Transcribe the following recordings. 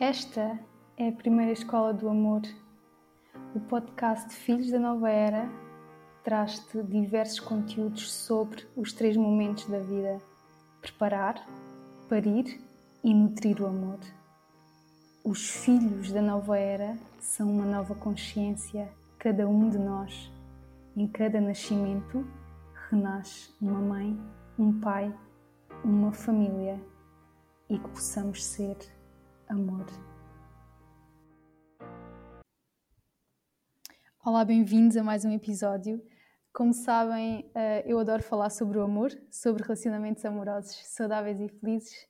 Esta é a primeira escola do amor. O podcast Filhos da Nova Era traz-te diversos conteúdos sobre os três momentos da vida: preparar, parir e nutrir o amor. Os filhos da nova era são uma nova consciência, cada um de nós. Em cada nascimento renasce uma mãe, um pai, uma família e que possamos ser amor. Olá, bem-vindos a mais um episódio. Como sabem, eh, eu adoro falar sobre o amor, sobre relacionamentos amorosos saudáveis e felizes,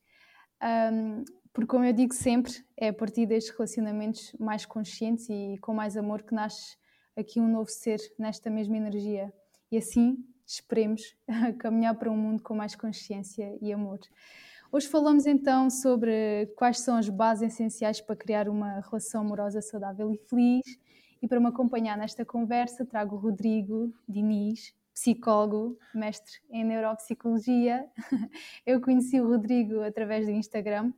porque, como eu digo sempre, é a partir destes relacionamentos mais conscientes e com mais amor que nasce aqui um novo ser nesta mesma energia. E assim, esperemos caminhar para um mundo com mais consciência e amor. Hoje falamos então sobre quais são as bases essenciais para criar uma relação amorosa saudável e feliz. E para me acompanhar nesta conversa, trago o Rodrigo Diniz, psicólogo, mestre em neuropsicologia. Eu conheci o Rodrigo através do Instagram,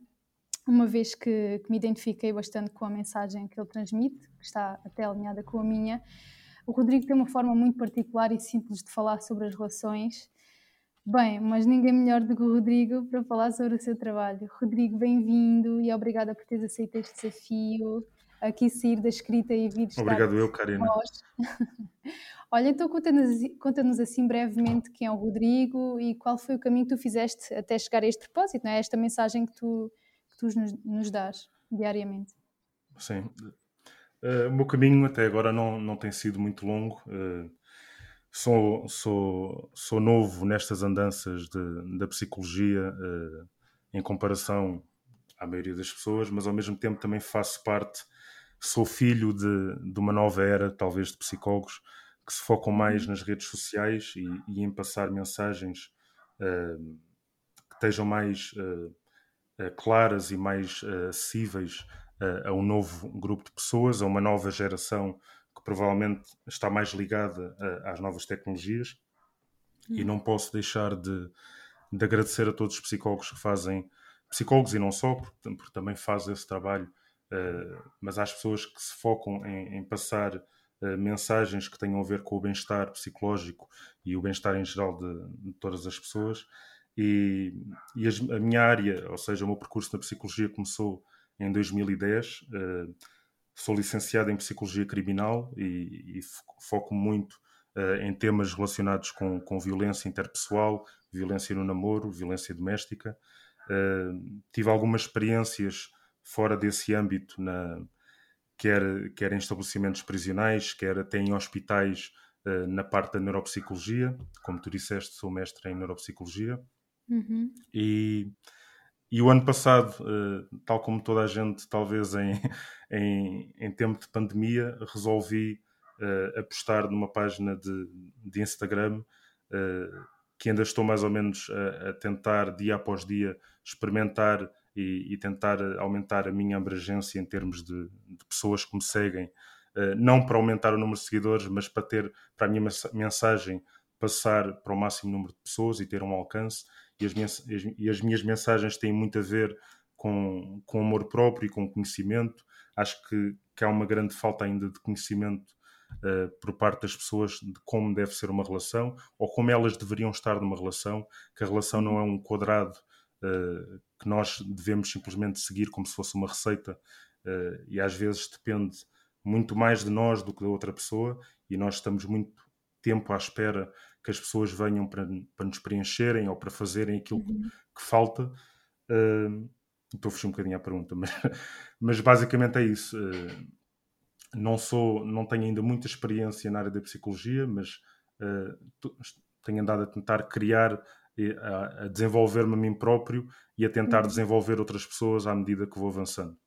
uma vez que, que me identifiquei bastante com a mensagem que ele transmite, que está até alinhada com a minha. O Rodrigo tem uma forma muito particular e simples de falar sobre as relações Bem, mas ninguém melhor do que o Rodrigo para falar sobre o seu trabalho. Rodrigo, bem-vindo e obrigada por teres aceito este desafio, aqui sair da escrita e vir estar Obrigado eu, Karina. Olha, então conta-nos conta assim brevemente quem é o Rodrigo e qual foi o caminho que tu fizeste até chegar a este propósito, não é? esta mensagem que tu, que tu nos, nos dás diariamente. Sim, uh, o meu caminho até agora não, não tem sido muito longo. Uh, sou, sou, sou novo nestas andanças de, da psicologia uh, em comparação à maioria das pessoas, mas ao mesmo tempo também faço parte, sou filho de, de uma nova era, talvez de psicólogos, que se focam mais nas redes sociais e, e em passar mensagens uh, que estejam mais uh, claras e mais acessíveis a um novo grupo de pessoas, a uma nova geração que provavelmente está mais ligada a, às novas tecnologias. Hum. E não posso deixar de, de, agradecer a todos os psicólogos que fazem, psicólogos e não só, porque, porque também fazem esse trabalho, uh, mas às pessoas que se focam em, em passar uh, mensagens que tenham a ver com o bem-estar psicológico e o bem-estar em geral de, de, todas as pessoas. E, e as, a minha área, ou seja, o meu percurso na psicologia começou em 2010. Uh, sou licenciado em Psicologia Criminal e, e foco muito uh, em temas relacionados com, com violência interpessoal, violência no namoro, violência doméstica. Uh, tive algumas experiências fora desse âmbito, na, quer, quer em estabelecimentos prisionais, quer até em hospitais uh, na parte da neuropsicologia. Como tu disseste, sou mestre em neuropsicologia. Uhum. E e o ano passado, uh, tal como toda a gente, talvez em, em, em tempo de pandemia, resolvi uh, apostar numa página de, de Instagram uh, que ainda estou mais ou menos a, a tentar, dia após dia, experimentar e, e, tentar aumentar a minha abrangência em termos de, de pessoas que me seguem. não para aumentar o número de seguidores, mas para ter para a minha mensagem passar para o máximo número de pessoas e ter um alcance e as, minhas, e as minhas mensagens têm muito a ver com, com amor próprio e com conhecimento. Acho que, que há uma grande falta ainda de conhecimento uh, por parte das pessoas de como deve ser uma relação ou como elas deveriam estar numa relação, que a relação não é um quadrado uh, que nós devemos simplesmente seguir como se fosse uma receita uh, e às vezes depende muito mais de nós do que da outra pessoa e nós estamos muito tempo à espera que as pessoas venham para, para nos preencherem ou para fazerem aquilo uhum. que, falta. Uh, estou a fechar um bocadinho à pergunta, mas, mas basicamente é isso. Uh, não sou, não tenho ainda muita experiência na área da psicologia, mas uh, tenho andado a tentar criar, a, a desenvolver-me a mim próprio e a tentar uhum. desenvolver outras pessoas à medida que vou avançando.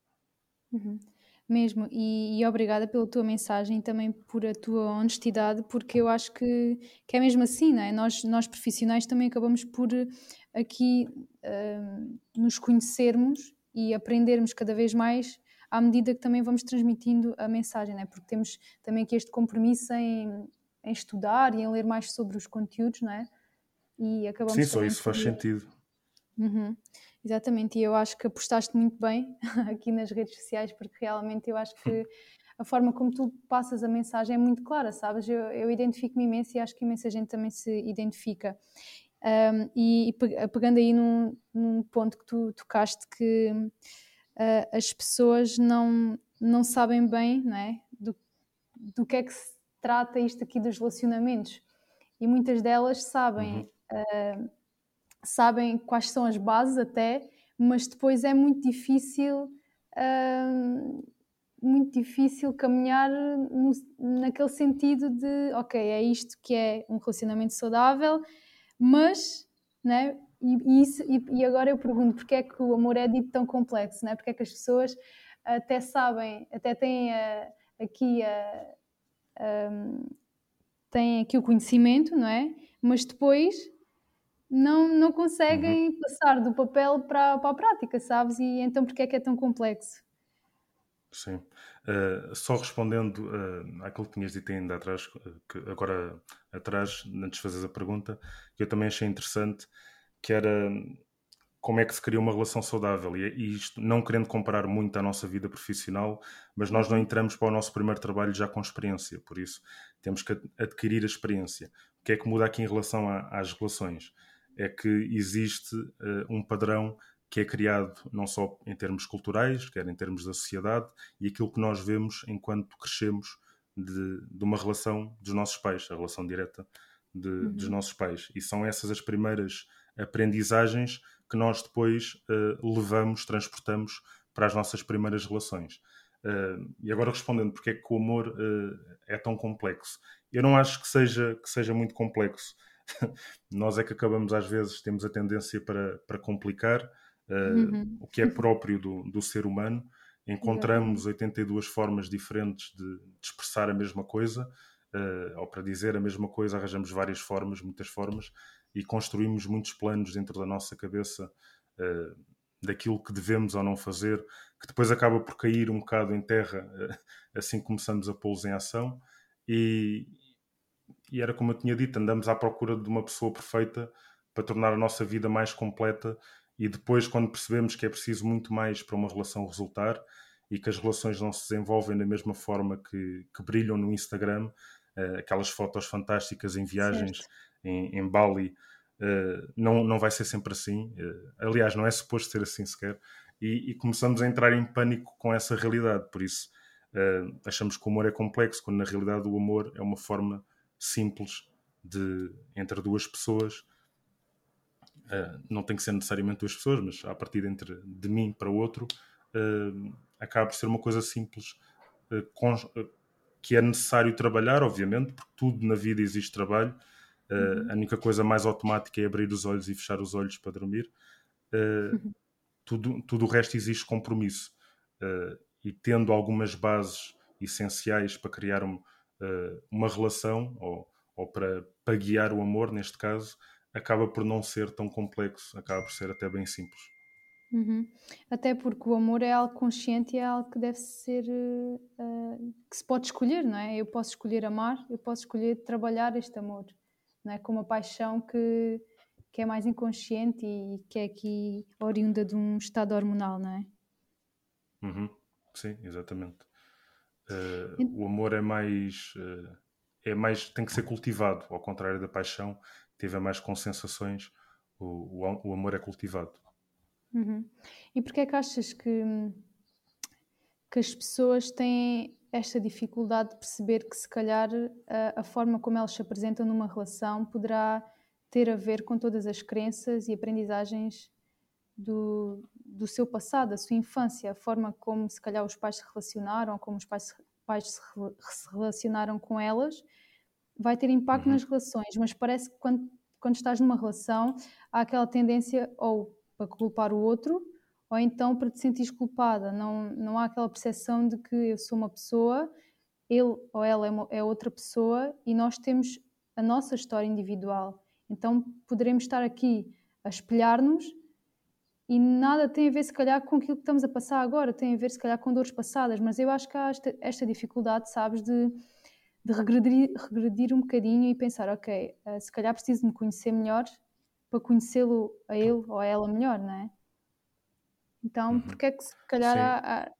Uhum. Mesmo, e, e, obrigada pela tua mensagem e também por a tua honestidade, porque eu acho que, que é mesmo assim, não é? Nós, nós profissionais também acabamos por aqui uh, nos conhecermos e aprendermos cada vez mais à medida que também vamos transmitindo a mensagem, não é? Porque temos também aqui este compromisso em, em estudar e em ler mais sobre os conteúdos, não é? E acabamos Sim, só isso faz sentido. Uhum. Exatamente, e eu acho que apostaste muito bem aqui nas redes sociais, porque realmente eu acho que a forma como tu passas a mensagem é muito clara, sabes? Eu, eu identifico-me imenso e acho que imensa gente também se identifica. Um, e, e, pegando aí num, num, ponto que tu tocaste, que uh, as pessoas não, não sabem bem não é? do, do que é que se trata isto aqui dos relacionamentos. E muitas delas sabem, uhum. uh, sabem quais são as bases até, mas depois é muito difícil. Uh, muito difícil caminhar no, naquele sentido de ok, é isto que é um relacionamento saudável, mas, né? E, e, isso, e, e, agora eu pergunto, porque é que o amor é dito tão complexo, né? Porque é que as pessoas até sabem, até têm a, aqui a, a, têm aqui o conhecimento, não é? Mas depois não, não conseguem uhum. passar do papel para, para a prática, sabes? E então porque é que é tão complexo? Sim. Uh, só respondendo uh, àquilo que tinhas dito ainda atrás, que agora atrás, antes de fazeres a pergunta, que eu também achei interessante, que era como é que se cria uma relação saudável. E, e isto, não querendo comparar muito a nossa vida profissional, mas nós não entramos para o nosso primeiro trabalho já com experiência, por isso temos que adquirir a experiência. O que é que muda aqui em relação a, às relações? É que existe uh, um padrão que é criado não só em termos culturais, quer em termos da sociedade, e aquilo que nós vemos enquanto crescemos de, de uma relação dos nossos pais, a relação direta de, uhum. dos nossos pais. E são essas as primeiras aprendizagens que nós depois uh, levamos, transportamos para as nossas primeiras relações. Uh, e agora respondendo porque é que o amor uh, é tão complexo. Eu não acho que seja, que seja muito complexo. nós é que acabamos às vezes, temos a tendência para, para complicar, uhum. o que é próprio do, do ser humano. Encontramos 82 formas diferentes de, de expressar a mesma coisa, uh, ou para dizer a mesma coisa, arranjamos várias formas, muitas formas, e construímos muitos planos dentro da nossa cabeça uh, daquilo que devemos ou não fazer, que depois acaba por cair um bocado em terra uh, assim começamos a pô-los em ação. E, e era como eu tinha dito, andamos à procura de uma pessoa perfeita para tornar a nossa vida mais completa e depois, quando percebemos que é preciso muito mais para uma relação resultar e que as relações não se desenvolvem da mesma forma que, que brilham no Instagram, uh, aquelas fotos fantásticas em viagens em, em, Bali, uh, não, não vai ser sempre assim. Uh, aliás, não é suposto ser assim sequer. E, e, começamos a entrar em pânico com essa realidade. Por isso, achamos que o amor é complexo, quando na realidade o amor é uma forma simples de entre duas pessoas uh, não tem que ser necessariamente duas pessoas, mas a partir entre de mim para o outro, uh, acaba por ser uma coisa simples uh, com, que é necessário trabalhar, obviamente, porque tudo na vida existe trabalho. Uhum. A única coisa mais automática é abrir os olhos e fechar os olhos para dormir. Uhum. Tudo, tudo o resto existe compromisso. e tendo algumas bases essenciais para criar um, uma relação ou, ou para, para guiar o amor, neste caso, acaba por não ser tão complexo, acaba por ser até bem simples. Uhum. Até porque o amor é algo consciente e é algo que deve ser uh, que se pode escolher, não é? Eu posso escolher amar, eu posso escolher trabalhar este amor, não é? Com uma paixão que, que é mais inconsciente e que é aqui oriunda de um estado hormonal, não é? Uhum. Sim, exatamente. Uh, o amor é mais, uh, é mais tem que ser cultivado, ao contrário da paixão tiver mais com sensações, o, o, o amor é cultivado. Uhum. E porquê é que achas que, que as pessoas têm esta dificuldade de perceber que se calhar a, a, forma como elas se apresentam numa relação poderá ter a ver com todas as crenças e aprendizagens do, do seu passado, da sua infância, a forma como se calhar os pais se relacionaram, como os pais, pais se, se relacionaram com elas, vai ter impacto uhum. nas relações, mas parece que quando, quando estás numa relação há aquela tendência ou para culpar o outro ou então para te sentir culpada. Não, não há aquela percepção de que eu sou uma pessoa, ele ou ela é, uma, é outra pessoa e nós temos a nossa história individual. Então poderemos estar aqui a espelhar-nos e nada tem a ver, se calhar, com aquilo que estamos a passar agora, tem a ver, se calhar, com dores passadas, mas eu acho que há esta, esta dificuldade, sabes, de de regredir, regredir um bocadinho e pensar, ok, uh, se calhar preciso me conhecer melhor para conhecê-lo a ele ou a ela melhor, não é? Então, uhum. porque é que se calhar há, há,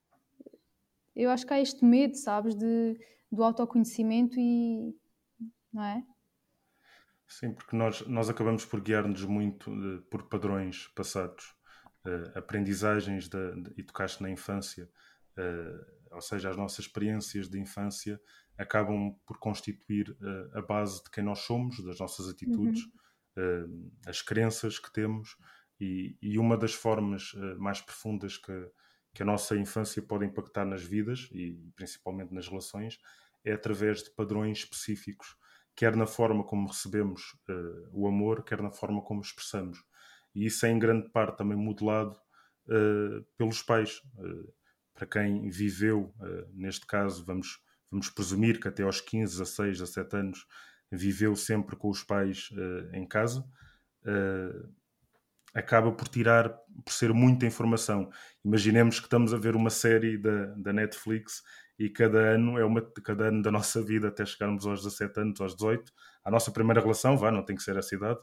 eu acho que há este medo, sabes, de, do autoconhecimento e não é? Sim, porque nós, nós acabamos por guiar-nos muito uh, por padrões passados, uh, aprendizagens de, de, e tocaste na infância, uh, ou seja, as nossas experiências de infância acabam por constituir a base de quem nós somos, das nossas atitudes, uhum. as crenças que temos e, e uma das formas mais profundas que, que a nossa infância pode impactar nas vidas e principalmente nas relações é através de padrões específicos quer na forma como recebemos uh, o amor, quer na forma como expressamos. E isso é em grande parte também modelado uh, pelos pais. Uh, para quem viveu, neste caso, vamos, vamos presumir que até aos 15, 16, 17 anos viveu sempre com os pais em casa, acaba por tirar, por ser muita informação. Imaginemos que estamos a ver uma série da, da Netflix e cada ano é uma cada ano da nossa vida até chegarmos aos 17 anos, aos 18, a nossa primeira relação, vá, não tem que ser essa idade,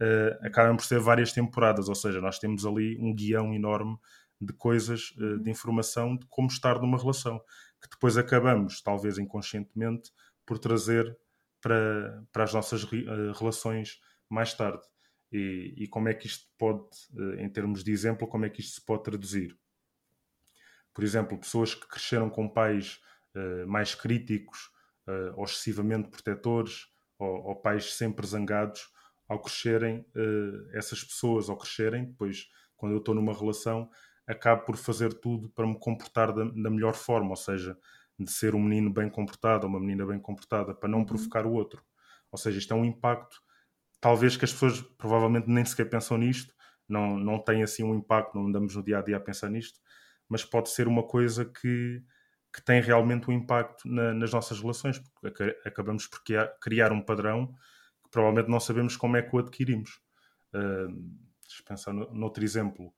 uh, acabam por ser várias temporadas, ou seja, nós temos ali um guião enorme de coisas, uh, de informação de como estar numa relação, que depois acabamos, talvez inconscientemente, por trazer para, para as nossas uh, relações mais tarde. E, e, como é que isto pode, em termos de exemplo, como é que isto se pode traduzir? por exemplo, pessoas que cresceram com pais uh, mais críticos uh, ou excessivamente protetores, ou, ou, pais sempre zangados, ao crescerem, uh, essas pessoas, ao crescerem, depois, quando eu estou numa relação, acabo por fazer tudo para me comportar da, da, melhor forma, ou seja, de ser um menino bem comportado ou uma menina bem comportada, para não uhum. provocar o outro. Ou seja, isto é um impacto, talvez que as pessoas provavelmente nem sequer pensam nisto, não, não tem assim um impacto, não andamos no dia a dia a pensar nisto, mas pode ser uma coisa que, que tem realmente um impacto na, nas nossas relações, porque acabamos por criar, criar, um padrão provavelmente não sabemos como é que o adquirimos. Uh, deixa eu pensar no, noutro exemplo.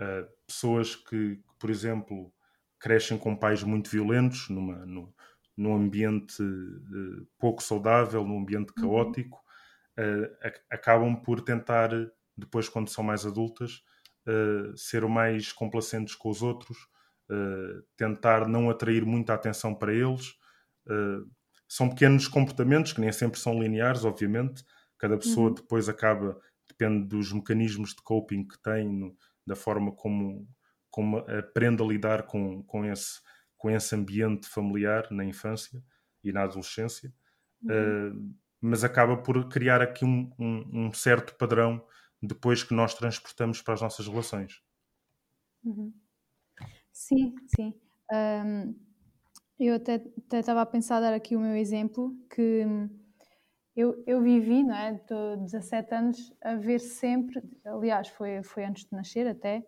Uh, pessoas que, que, por exemplo, crescem com pais muito violentos, numa, no, num ambiente uh, pouco saudável, num ambiente uhum. caótico, uh, acabam por tentar, depois, quando são mais adultas, uh, ser mais complacentes com os outros, tentar não atrair muita atenção para eles. Uh, são pequenos comportamentos que nem sempre são lineares, obviamente. Cada pessoa uhum. depois acaba, depende dos mecanismos de coping que tem, no, da forma como, como aprende a lidar com, com, esse, com esse ambiente familiar na infância e na adolescência. Uhum. mas acaba por criar aqui um, um, um certo padrão depois que nós transportamos para as nossas relações. Uhum. Sim, sim. Um, eu até estava a pensar dar aqui o meu exemplo, que eu, eu vivi, não é, de 17 anos, a ver sempre, aliás, foi, foi antes de nascer até,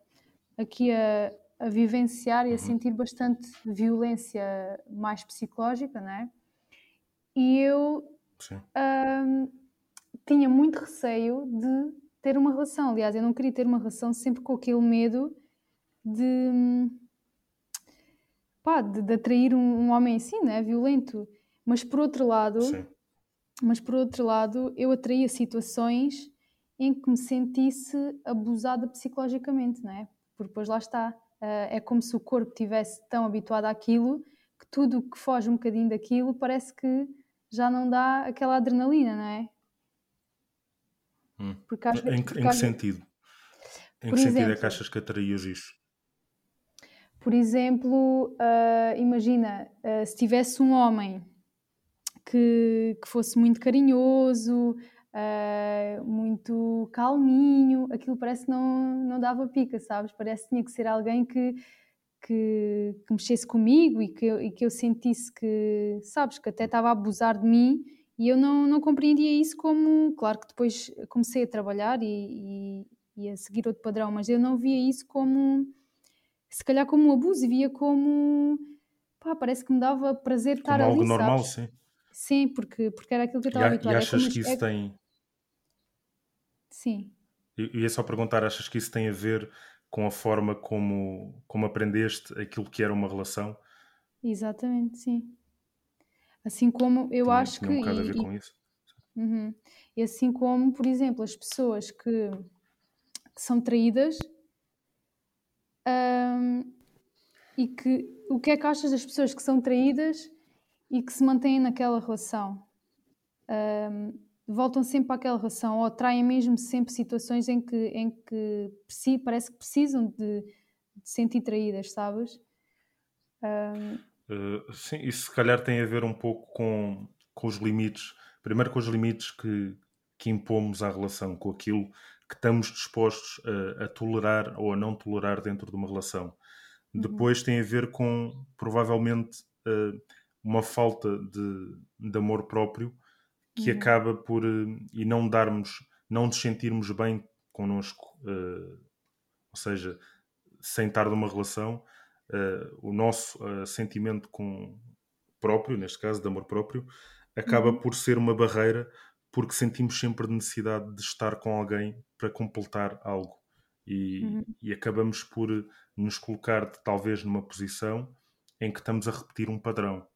aqui a, a vivenciar e a uhum. sentir bastante violência mais psicológica, não é? E eu um, tinha muito receio de ter uma relação. Aliás, eu não queria ter uma relação sempre com aquele medo de, pá, de, de atrair um, um, homem assim, né? violento. Mas por outro lado, Sim. mas por outro lado, eu atraía situações em que me sentisse abusada psicologicamente, não é? Porque depois lá está. Uh, é como se o corpo estivesse tão habituado àquilo que tudo que foge um bocadinho daquilo parece que já não dá aquela adrenalina, não é? Hum. Porque em, porque em que sentido? Em que sentido é que achas que atraías isso? Por exemplo, uh, imagina, uh, se tivesse um homem que, que fosse muito carinhoso, uh, muito calminho, aquilo parece que não, não dava pica, sabes? Parece que tinha que ser alguém que, que, que mexesse comigo e que, e que eu sentisse que, sabes, que até estava a abusar de mim e eu não, não compreendia isso como. Claro que depois comecei a trabalhar e, e, e, a seguir outro padrão, mas eu não via isso como. Se calhar como um abuso, via como. Pá, parece que me dava prazer como estar algo ali. algo normal, sabes? sim. Sim, porque, porque era aquilo que eu estava habituada. E é achas é que isso é... tem. Sim. Eu ia só perguntar, achas que isso tem a ver com a forma como, como aprendeste aquilo que era uma relação? Exatamente, sim. Assim como eu Também acho que. Um bocado a ver com isso. Uhum. E assim como, por exemplo, as pessoas que, que são traídas um, e que o que é que achas das pessoas que são traídas e que se mantêm naquela relação? Um, voltam sempre àquela relação ou traem mesmo sempre situações em que, em que parece que precisam de, de sentir traídas, sabes? Um... Uh, sim, isso se calhar tem a ver um pouco com, com os limites. Primeiro com os limites que, que impomos à relação, com aquilo que estamos dispostos a, a tolerar ou a não tolerar dentro de uma relação. Uhum. Depois tem a ver com, provavelmente, uh, uma falta de, de amor próprio que uhum. acaba por uh, e não darmos, não nos sentirmos bem connosco, uh, ou seja, sem estar numa relação, o nosso sentimento com próprio, neste caso de amor próprio, acaba uhum. por ser uma barreira porque sentimos sempre necessidade de estar com alguém para completar algo e, uhum. e acabamos por nos colocar talvez numa posição em que estamos a repetir um padrão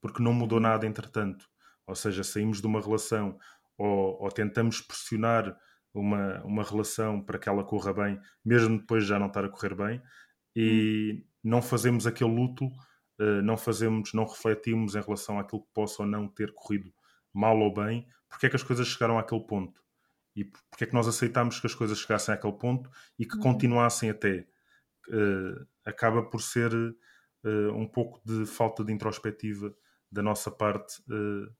porque não mudou uhum. nada entretanto ou seja, saímos de uma relação ou, ou tentamos pressionar uma, uma relação para que ela corra bem, mesmo depois de já não estar a correr bem, e hum. não fazemos aquele luto, uh, não fazemos, não refletimos em relação àquilo que possa ou não ter corrido mal ou bem, porque é que as coisas chegaram àquele ponto e porque é que nós aceitámos que as coisas chegassem àquele ponto e que uhum. continuassem até. Uh, acaba por ser uh, um pouco de falta de introspectiva da nossa parte uh,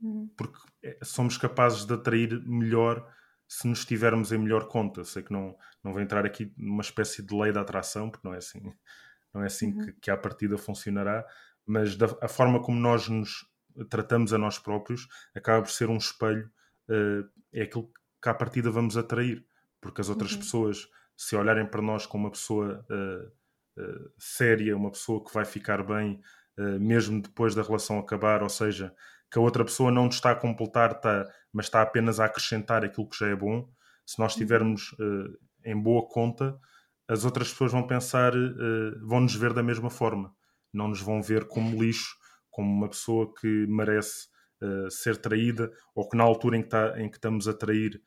Uhum. Porque somos capazes de atrair melhor se nos estivermos em melhor conta. Sei que não, não vou entrar aqui numa espécie de lei da atração, porque não é assim, não é assim uhum. que, que à partida funcionará, mas da, a forma como nós nos tratamos a nós próprios acaba por ser um espelho, uh, é aquilo que à partida vamos atrair, porque as outras uhum. pessoas, se olharem para nós como uma pessoa uh, uh, séria, uma pessoa que vai ficar bem, mesmo depois da relação acabar, ou seja, que a outra pessoa não está a completar, está, mas está apenas a acrescentar aquilo que já é bom, se nós uhum. estivermos uh, em boa conta, as outras pessoas vão pensar, vão nos ver da mesma forma, não nos vão ver como lixo, como uma pessoa que merece uh, ser traída, ou que na altura em que, está, em que estamos a trair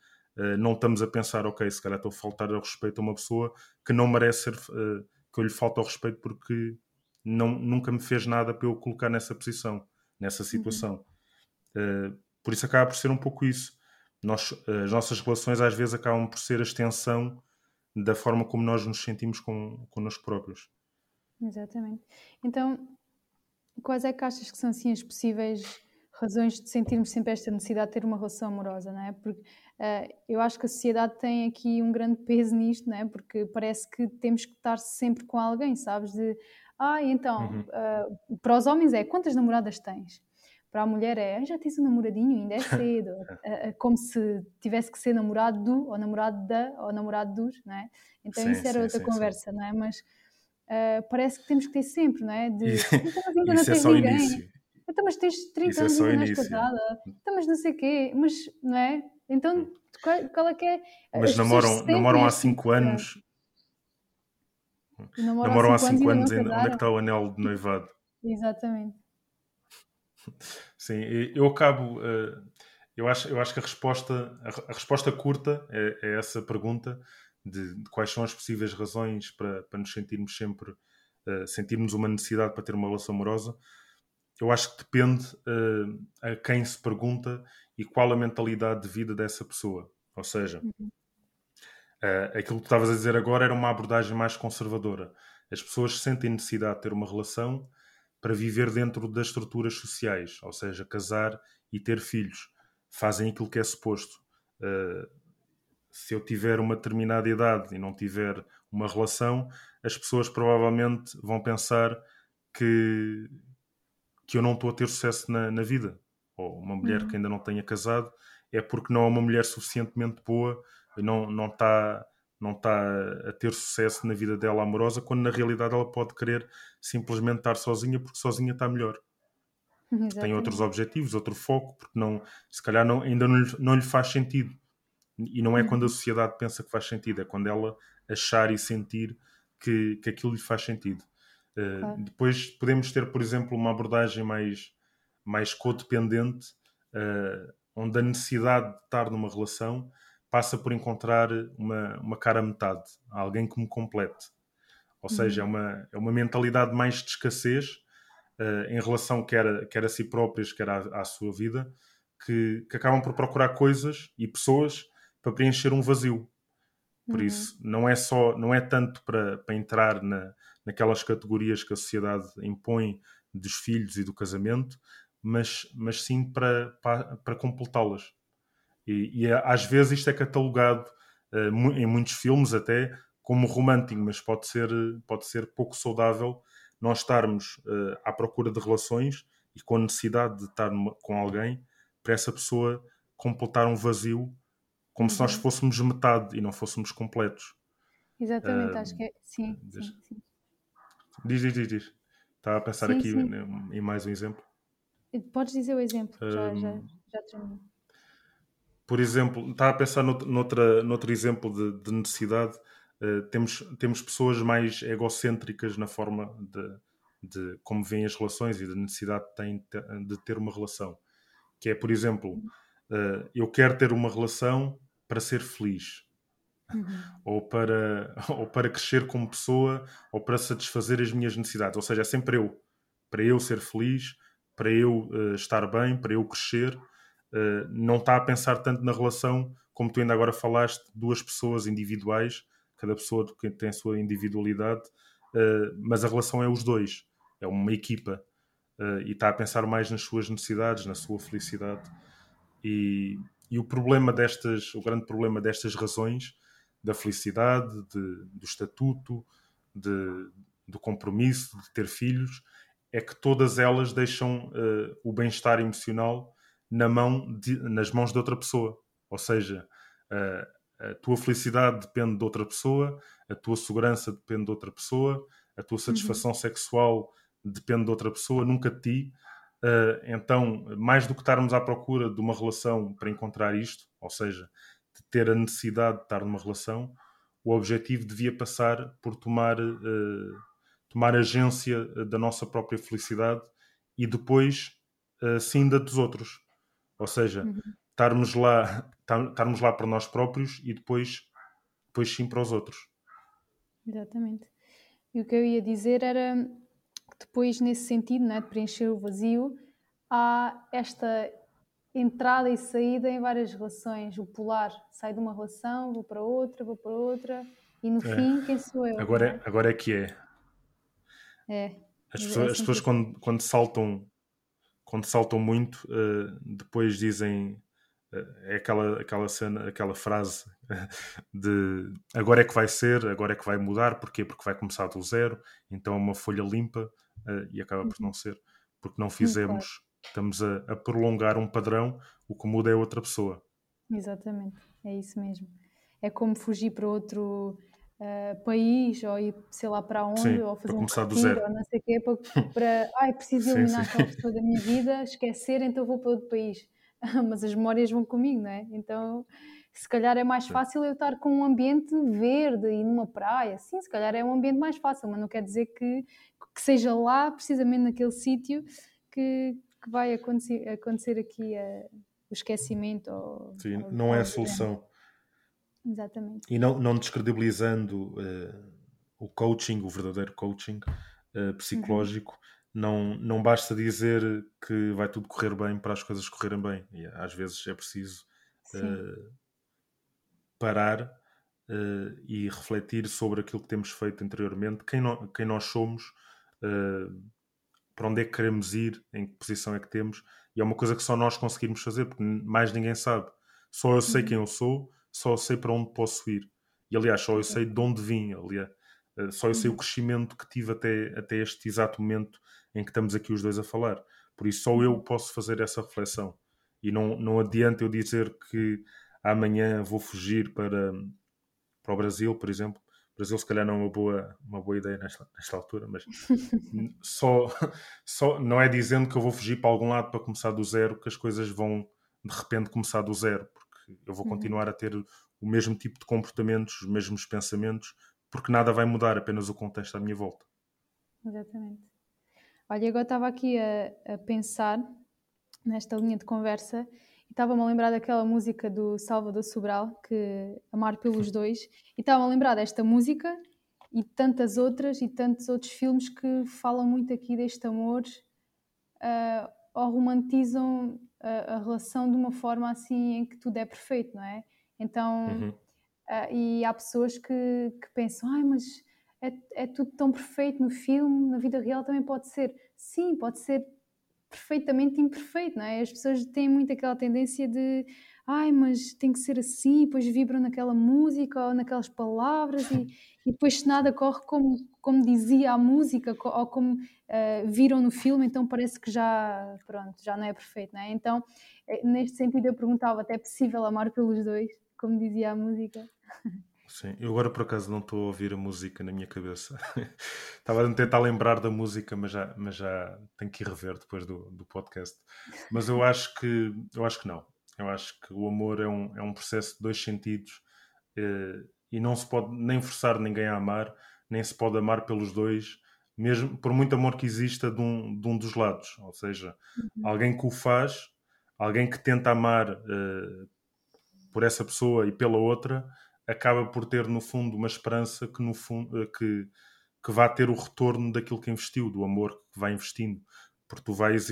não estamos a pensar, ok, se calhar estou a faltar ao respeito a uma pessoa que não merece ser, que eu lhe falta ao respeito porque não, nunca me fez nada para eu colocar nessa posição, nessa uhum. situação. Uhum. Uh, por isso acaba por ser um pouco isso. Nós, as nossas relações às vezes acabam por ser a extensão da forma como nós nos sentimos com, connosco próprios. Exatamente. Então, quais é que achas que são assim as possíveis razões de sentirmos sempre esta necessidade de ter uma relação amorosa, não é? Porque uh, eu acho que a sociedade tem aqui um grande peso nisto, não é? Porque parece que temos que estar sempre com alguém, sabes? De, ah, então, uhum. uh, para os homens é quantas namoradas tens? Para a mulher é, já tens um namoradinho, ainda é cedo. Como se tivesse que ser namorado do, ou namorado da, ou namorado dos, não é? Então sim, isso era sim, outra sim, conversa, não é? Mas uh, parece que temos que ter sempre, não é? De, então, mas ainda não é tens ninguém. Início. Então, mas tens 30 isso é anos é és casada. Então, mas não sei o quê. Mas, não é? Então, hum. qual, qual é que é? Mas namoram, namoram há 5 anos. Namoram, namoram há 5 anos, anos onde é que está o anel de noivado? Exatamente. Sim, eu acabo. Eh, eu acho, eu acho que a resposta, a, resposta curta é, é essa pergunta de, de, quais são as possíveis razões para, para nos sentirmos sempre, uh, sentirmos uma necessidade para ter uma relação amorosa. Eu acho que depende uh, a quem se pergunta e qual a mentalidade de vida dessa pessoa. Ou seja, uhum. uh, aquilo que estavas a dizer agora era uma abordagem mais conservadora. As pessoas sentem necessidade de ter uma relação para viver dentro das estruturas sociais, ou seja, casar e ter filhos. Fazem aquilo que é suposto. Uh, se eu tiver uma determinada idade e não tiver uma relação, as pessoas provavelmente vão pensar que, que eu não estou a ter sucesso na, na vida. Ou uma mulher uhum. que ainda não tenha casado é porque não é uma mulher suficientemente boa e não, não está não está a ter sucesso na vida dela amorosa, quando na realidade ela pode querer simplesmente estar sozinha porque sozinha está melhor. Exatamente. Tem outros objetivos, outro foco, porque não, se calhar não, ainda não lhe, não lhe faz sentido. E não é quando a uhum. sociedade pensa que faz sentido, é quando ela achar e sentir que, que aquilo lhe faz sentido. Uh, claro. Depois podemos ter, por exemplo, uma abordagem mais, mais codependente, uh, onde a necessidade de estar numa relação passa por encontrar uma, uma cara metade, alguém que me complete. Ou seja, é uhum. é uma, é uma mentalidade mais de escassez uh, em relação quer a, quer a si próprias, quer à, à sua vida, que, que, acabam por procurar coisas e pessoas para preencher um vazio. Por uhum. isso, não é só, não é tanto para, para entrar na, naquelas categorias que a sociedade impõe dos filhos e do casamento, mas, mas sim para, para, para completá-las. E, e, é, às vezes isto é catalogado uh, em muitos filmes até como romântico, mas pode ser, pode ser pouco saudável nós estarmos uh, à procura de relações e com a necessidade de estar numa, com alguém para essa pessoa completar um vazio como uhum. se nós uhum. fôssemos metade e não fôssemos completos. Exatamente, uh, acho que é. Sim, diz, sim, sim. Diz, diz, diz, diz. Estava a pensar sim, aqui sim. em mais um exemplo. Podes dizer o exemplo, já, já, já terminou. Por exemplo, estava a pensar noutra, noutro exemplo de, de necessidade eh, temos, temos pessoas mais egocêntricas na forma de, de como veem as relações e da necessidade que têm de ter uma relação. Que é, por exemplo, uh, eu quero ter uma relação para ser feliz. Uhum. Ou, para, ou para crescer como pessoa, ou para satisfazer as minhas necessidades. Ou seja, é sempre eu. Para eu ser feliz, para eu uh, estar bem, para eu crescer. Uh, não está a pensar tanto na relação, como tu ainda agora falaste, duas pessoas individuais cada pessoa tem a sua individualidade, uh, mas a relação é os dois, é uma equipa uh, e está a pensar mais nas suas necessidades, na sua felicidade. E, e o problema destas, o grande problema destas razões da felicidade, de, do estatuto, de, do compromisso, de ter filhos, é que todas elas deixam uh, o bem-estar emocional na mão de, nas mãos de outra pessoa. Ou seja, uh, a tua felicidade depende de outra pessoa, a tua segurança depende de outra pessoa, a tua satisfação uhum. sexual depende de outra pessoa, nunca de ti. Uh, então, mais do que estarmos à procura de uma relação para encontrar isto, ou seja, de ter a necessidade de estar numa relação, o objetivo devia passar por tomar, uh, tomar agência da nossa própria felicidade e depois, uh, sim, da dos outros. Ou seja, uhum estarmos lá, estarmos lá para nós próprios e depois, depois sim para os outros. Exatamente. E o que eu ia dizer era depois, nesse sentido, né, de preencher o vazio, há esta entrada e saída em várias relações. O polar sai de uma relação, vou para outra, vou para outra, e no é. fim, quem sou eu? Agora é, agora é que é. É. As pessoas, é as pessoas quando, quando saltam quando saltam muito, uh, depois dizem é aquela, aquela cena, aquela frase de agora é que vai ser, agora é que vai mudar, porquê? Porque vai começar do zero, então é uma folha limpa uh, e acaba por não uhum. ser, porque não fizemos, estamos a, a, prolongar um padrão, o que muda é outra pessoa. Exatamente, é isso mesmo. É como fugir para outro uh, país, ou ir, sei lá, para onde, sim, ou fazer um retiro, ou não sei o quê, para, para ai, preciso eliminar aquela pessoa da minha vida, esquecer, então vou para outro país mas as memórias vão comigo, não é? Então, se calhar é mais fácil eu estar com um ambiente verde e numa praia. Sim, se calhar é um ambiente mais fácil, mas não quer dizer que, que seja lá, precisamente naquele sítio, que, que, vai acontecer, acontecer aqui a, o esquecimento. Ou, Sim, ou, não é a solução. Exatamente. E não, não descredibilizando uh, o coaching, o verdadeiro coaching uh, psicológico, não, não basta dizer que vai tudo correr bem para as coisas correrem bem. E às vezes é preciso uh, parar uh, e refletir sobre aquilo que temos feito anteriormente, quem, no, quem nós somos, uh, para onde é que queremos ir, em que posição é que temos. E é uma coisa que só nós conseguimos fazer, porque mais ninguém sabe. Só eu sei uhum. quem eu sou, só eu sei para onde posso ir. E aliás, só eu sei de onde vim. Aliás, só eu sei o uhum. crescimento que tive até, até este exato momento em que estamos aqui os dois a falar. Por isso, só eu uhum. posso fazer essa reflexão. E não, não adianta eu dizer que amanhã vou fugir para, para o Brasil, por exemplo. O Brasil, se calhar, não é uma boa, uma boa ideia nesta, nesta altura, mas só, só não é dizendo que eu vou fugir para algum lado para começar do zero que as coisas vão de repente começar do zero, porque eu vou uhum. continuar a ter o mesmo tipo de comportamentos, os mesmos pensamentos, porque nada vai mudar, apenas o contexto à minha volta. Exatamente. Olha, agora estava aqui a, a, pensar nesta linha de conversa e estava-me a lembrar daquela música do Salvador Sobral, que Amar pelos Dois, e estava-me a lembrar desta música e tantas outras e tantos outros filmes que falam muito aqui deste amor uh, ou romantizam a, a, relação de uma forma assim em que tudo é perfeito, não é? Então, uhum. Uh, e há pessoas que, que pensam, ai, mas é, é tudo tão perfeito no filme, na vida real também pode ser. Sim, pode ser perfeitamente imperfeito, não é? As pessoas têm muito aquela tendência de ai, mas tem que ser assim, depois vibram naquela música ou naquelas palavras e, e depois se nada corre como, como dizia a música ou como uh, viram no filme, então parece que já, pronto, já não é perfeito, não é? Então, eh, neste sentido eu perguntava, até é possível amar pelos dois, como dizia a música? Sim, eu agora por acaso não estou a ouvir a música na minha cabeça. Estava a tentar lembrar da música, mas já, mas já tenho que ir rever depois do, do podcast. Mas eu acho que eu acho que não. Eu acho que o amor é um, é um processo de dois sentidos eh, e não se pode nem forçar ninguém a amar, nem se pode amar pelos dois, mesmo por muito amor que exista de um, de um dos lados. Ou seja, uhum. alguém que o faz, alguém que tenta amar eh, por essa pessoa e pela outra acaba por ter no fundo uma esperança que no fundo eh, que, que vá ter o retorno daquilo que investiu, do amor que vai investindo, porque tu vais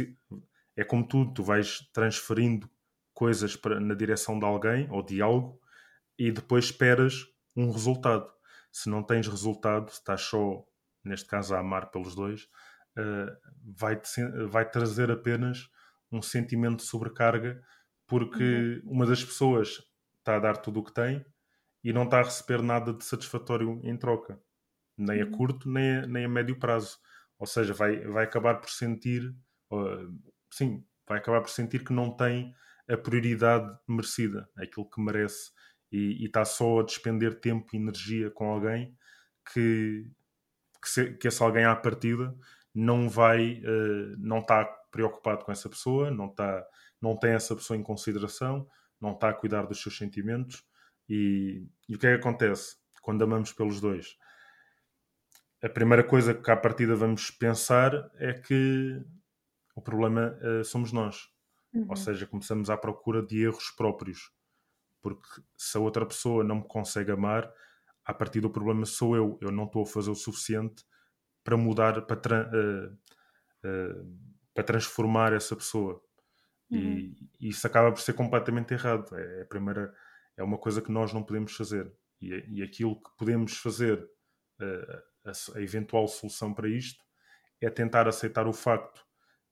é como tudo, tu vais transferindo coisas para, na direção de alguém ou de algo e depois esperas um resultado. Se não tens resultado, se estás só, neste caso, a amar pelos dois, uh, vai, vai trazer apenas um sentimento de sobrecarga porque uhum. uma das pessoas está a dar tudo o que tem e não está a receber nada de satisfatório em troca, nem a uhum. curto nem a, nem a médio prazo. Ou seja, vai, vai acabar por sentir, uh, sim, vai acabar por sentir que não tem a prioridade merecida, aquilo que merece, e, está só a despender tempo e energia com alguém que, que, se, que esse alguém à partida não vai, uh, não está preocupado com essa pessoa, não, está, não tem essa pessoa em consideração, não está a cuidar dos seus sentimentos e, e o que é que acontece quando amamos pelos dois? A primeira coisa que à partida vamos pensar é que o problema uh, somos nós. Uhum. Ou seja, começamos à procura de erros próprios. Porque se a outra pessoa não me consegue amar, a partir do problema sou eu. Eu não estou a fazer o suficiente para mudar, para, tra uh, uh, para transformar essa pessoa. Uhum. E, e, isso acaba por ser completamente errado. É a primeira é uma coisa que nós não podemos fazer. E, e aquilo que podemos fazer, uh, a, a, eventual solução para isto, é tentar aceitar o facto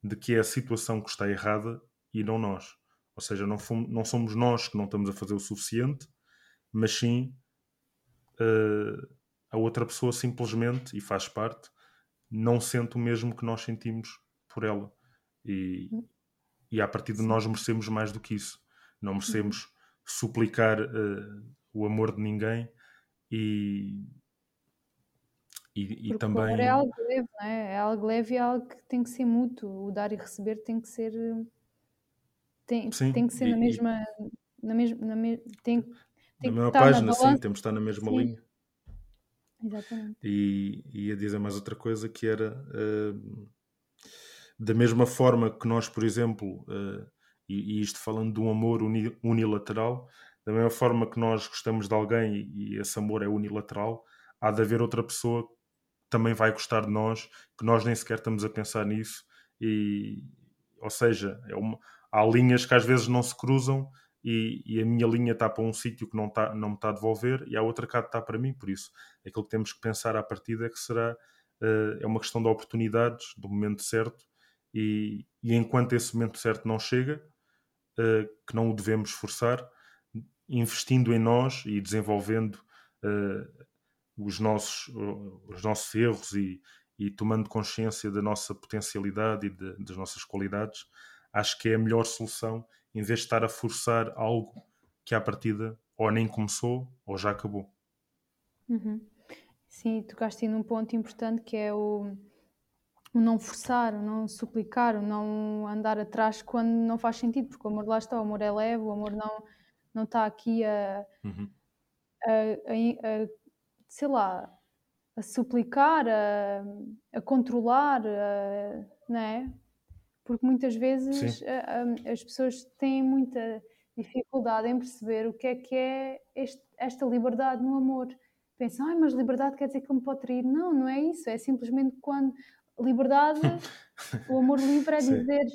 de que é a situação que está errada e não nós. Ou seja, não, fomos, não somos nós que não estamos a fazer o suficiente, mas sim uh, a outra pessoa simplesmente, e faz parte, não sente o mesmo que nós sentimos por ela. E, e a partir de nós merecemos mais do que isso. Não merecemos suplicar uh, o amor de ninguém e, e, e também. é algo leve, não é? É algo leve e é algo que tem que ser mútuo. O dar e receber tem que ser. Tem, sim, tem que ser e, na mesma. Na mesma, na me, tem, tem na mesma página, na sim, temos de estar na mesma sim. linha. Exatamente. E ia dizer mais outra coisa que era uh, da mesma forma que nós, por exemplo, uh, e, e, isto falando de um amor uni, unilateral, da mesma forma que nós gostamos de alguém e, e esse amor é unilateral, há de haver outra pessoa que também vai gostar de nós, que nós nem sequer estamos a pensar nisso, e, ou seja, é uma, há linhas que às vezes não se cruzam e, e, a minha linha está para um sítio que não, está, não me está a devolver e a outra cá está para mim, por isso aquilo que temos que pensar à partida é que será uh, é uma questão de oportunidades, do momento certo e, e enquanto esse momento certo não chega, uh, que não o devemos forçar, investindo em nós e desenvolvendo uh, os, nossos, uh, os nossos erros e, e, tomando consciência da nossa potencialidade e de, das nossas qualidades, acho que é a melhor solução em vez de estar a forçar algo que à partida ou nem começou ou já acabou. Uhum. Sim, tocaste num ponto importante que é o o não forçar, o não suplicar, o não andar atrás quando não faz sentido, porque o amor lá está, o amor é leve, o amor não, não está aqui a, uhum. a, a, a, sei lá, a suplicar, a, a controlar, a, não é? porque muitas vezes as pessoas têm muita dificuldade em perceber o que é que é este, esta liberdade no amor. Pensam, ah, mas liberdade quer dizer que ele me pode trair. Não, não é isso. É simplesmente quando liberdade, o amor livre é dizer,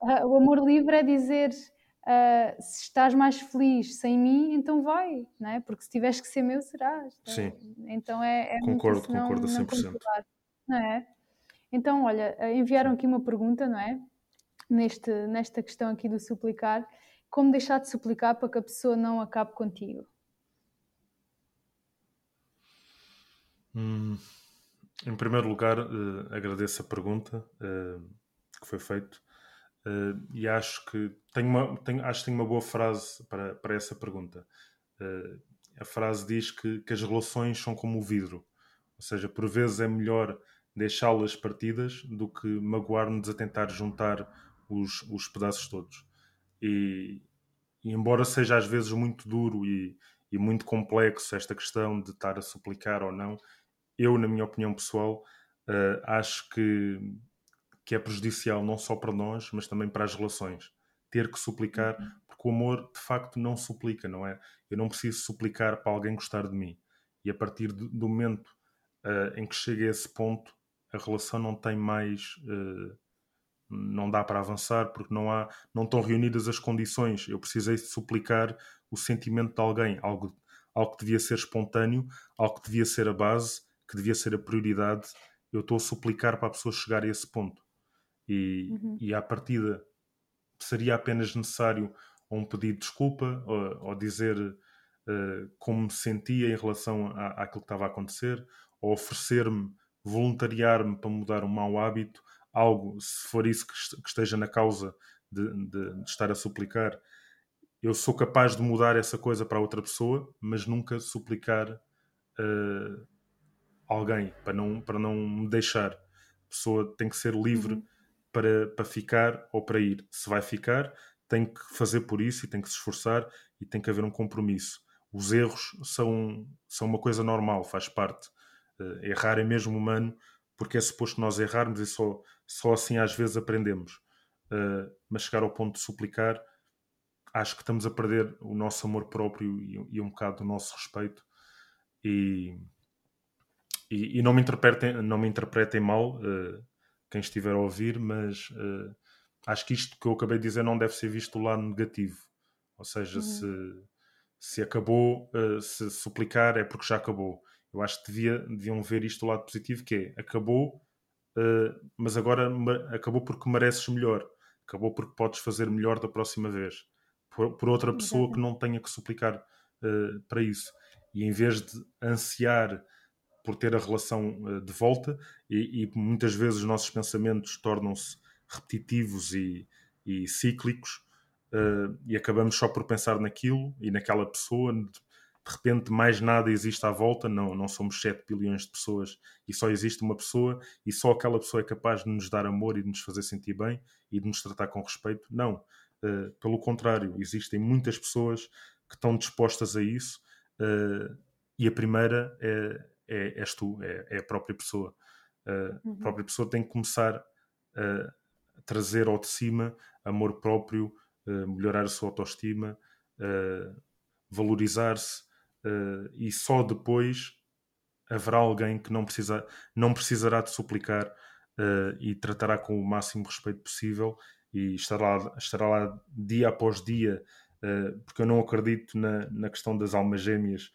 uh, o amor livre é dizer uh, se estás mais feliz sem mim, então vai, não é? Porque se tiveres que ser meu, serás. Tá? Sim. Então é, é concordo, não, concordo a 100%. Não, não é? Então, olha, enviaram aqui uma pergunta, não é? Neste, nesta questão aqui do suplicar. Como deixar de suplicar para que a pessoa não acabe contigo? Hum, em primeiro lugar, uh, agradeço a pergunta uh, que foi feita uh, e acho que tenho uma, tenho, acho que tenho uma boa frase para, para essa pergunta. a frase diz que, que as relações são como o vidro, ou seja, por vezes é melhor deixá-las partidas do que magoar-nos a tentar juntar os, os pedaços todos. E, e, embora seja às vezes muito duro e, e, muito complexo esta questão de estar a suplicar ou não, eu, na minha opinião pessoal, uh, acho que, que é prejudicial não só para nós, mas também para as relações. Ter que suplicar, uhum. porque o amor de facto não suplica, não é? Eu não preciso suplicar para alguém gostar de mim. E a partir do, do momento uh, em que chega a esse ponto, a relação não tem mais. Uh, não dá para avançar porque não há não estão reunidas as condições eu precisei suplicar o sentimento de alguém algo algo que devia ser espontâneo algo que devia ser a base que devia ser a prioridade eu estou a suplicar para a pessoa chegar a esse ponto e, uhum. e à partida seria apenas necessário um pedido de desculpa ou, ou dizer uh, como me sentia em relação à, àquilo que estava a acontecer ou oferecer-me voluntariar-me para mudar um mau hábito, algo, se for isso que esteja na causa de, de, de, estar a suplicar, eu sou capaz de mudar essa coisa para outra pessoa, mas nunca suplicar uh, alguém para não, para não me deixar. A pessoa tem que ser livre uhum. para, para ficar ou para ir. Se vai ficar, tem que fazer por isso e tem que se esforçar e tem que haver um compromisso. Os erros são, são uma coisa normal, faz parte. Uh, errar é mesmo humano, porque é suposto nós errarmos e só, só assim às vezes aprendemos. Uh, mas chegar ao ponto de suplicar, acho que estamos a perder o nosso amor próprio e, e um bocado o nosso respeito. E, e, e, não, me interpretem, não me interpretem mal uh, quem estiver a ouvir, mas uh, acho que isto que eu acabei de dizer não deve ser visto lado negativo. Ou seja, uhum. se, se acabou, se suplicar é porque já acabou eu acho que devia, deviam ver isto do lado positivo, que é, acabou, uh, mas agora acabou porque mereces melhor. Acabou porque podes fazer melhor da próxima vez. Por, por outra pessoa que não tenha que suplicar uh, para isso. E em vez de ansiar por ter a relação uh, de volta, e, e, muitas vezes os nossos pensamentos tornam-se repetitivos e, e cíclicos, e acabamos só por pensar naquilo e naquela pessoa, de repente mais nada existe à volta, não, não somos 7 bilhões de pessoas e só existe uma pessoa e só aquela pessoa é capaz de nos dar amor e de nos fazer sentir bem e de nos tratar com respeito. Não. Uh, pelo contrário, existem muitas pessoas que estão dispostas a isso uh, e a primeira é, é, és tu, é, é a própria pessoa. Uh, uhum. A própria pessoa tem que começar a trazer ao de cima amor próprio, melhorar a sua autoestima, valorizar-se uh, e só depois haverá alguém que não, precisa, não precisará de suplicar uh, e tratará com o máximo respeito possível e estará, estará lá dia após dia, uh, porque eu não acredito na, na questão das almas gêmeas.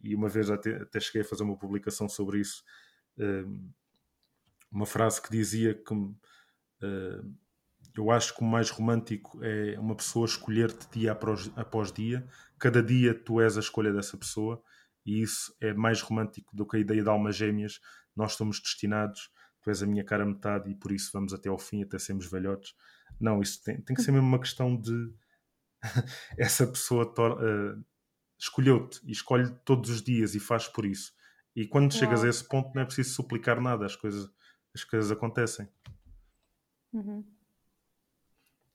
E uma vez até, até, cheguei a fazer uma publicação sobre isso, uma frase que dizia que eu acho que o mais romântico é uma pessoa escolher-te dia após, após dia cada dia tu és a escolha dessa pessoa e isso é mais romântico do que a ideia de almas gêmeas. Nós estamos destinados, tu és a minha cara metade e por isso vamos até ao fim, até sermos velhotes. Não, isso tem, tem que ser mesmo uma questão de essa pessoa uh, escolheu-te e escolhe todos os dias e faz por isso. E quando chegas a esse ponto não é preciso suplicar nada, as coisas, as coisas acontecem. Uhum.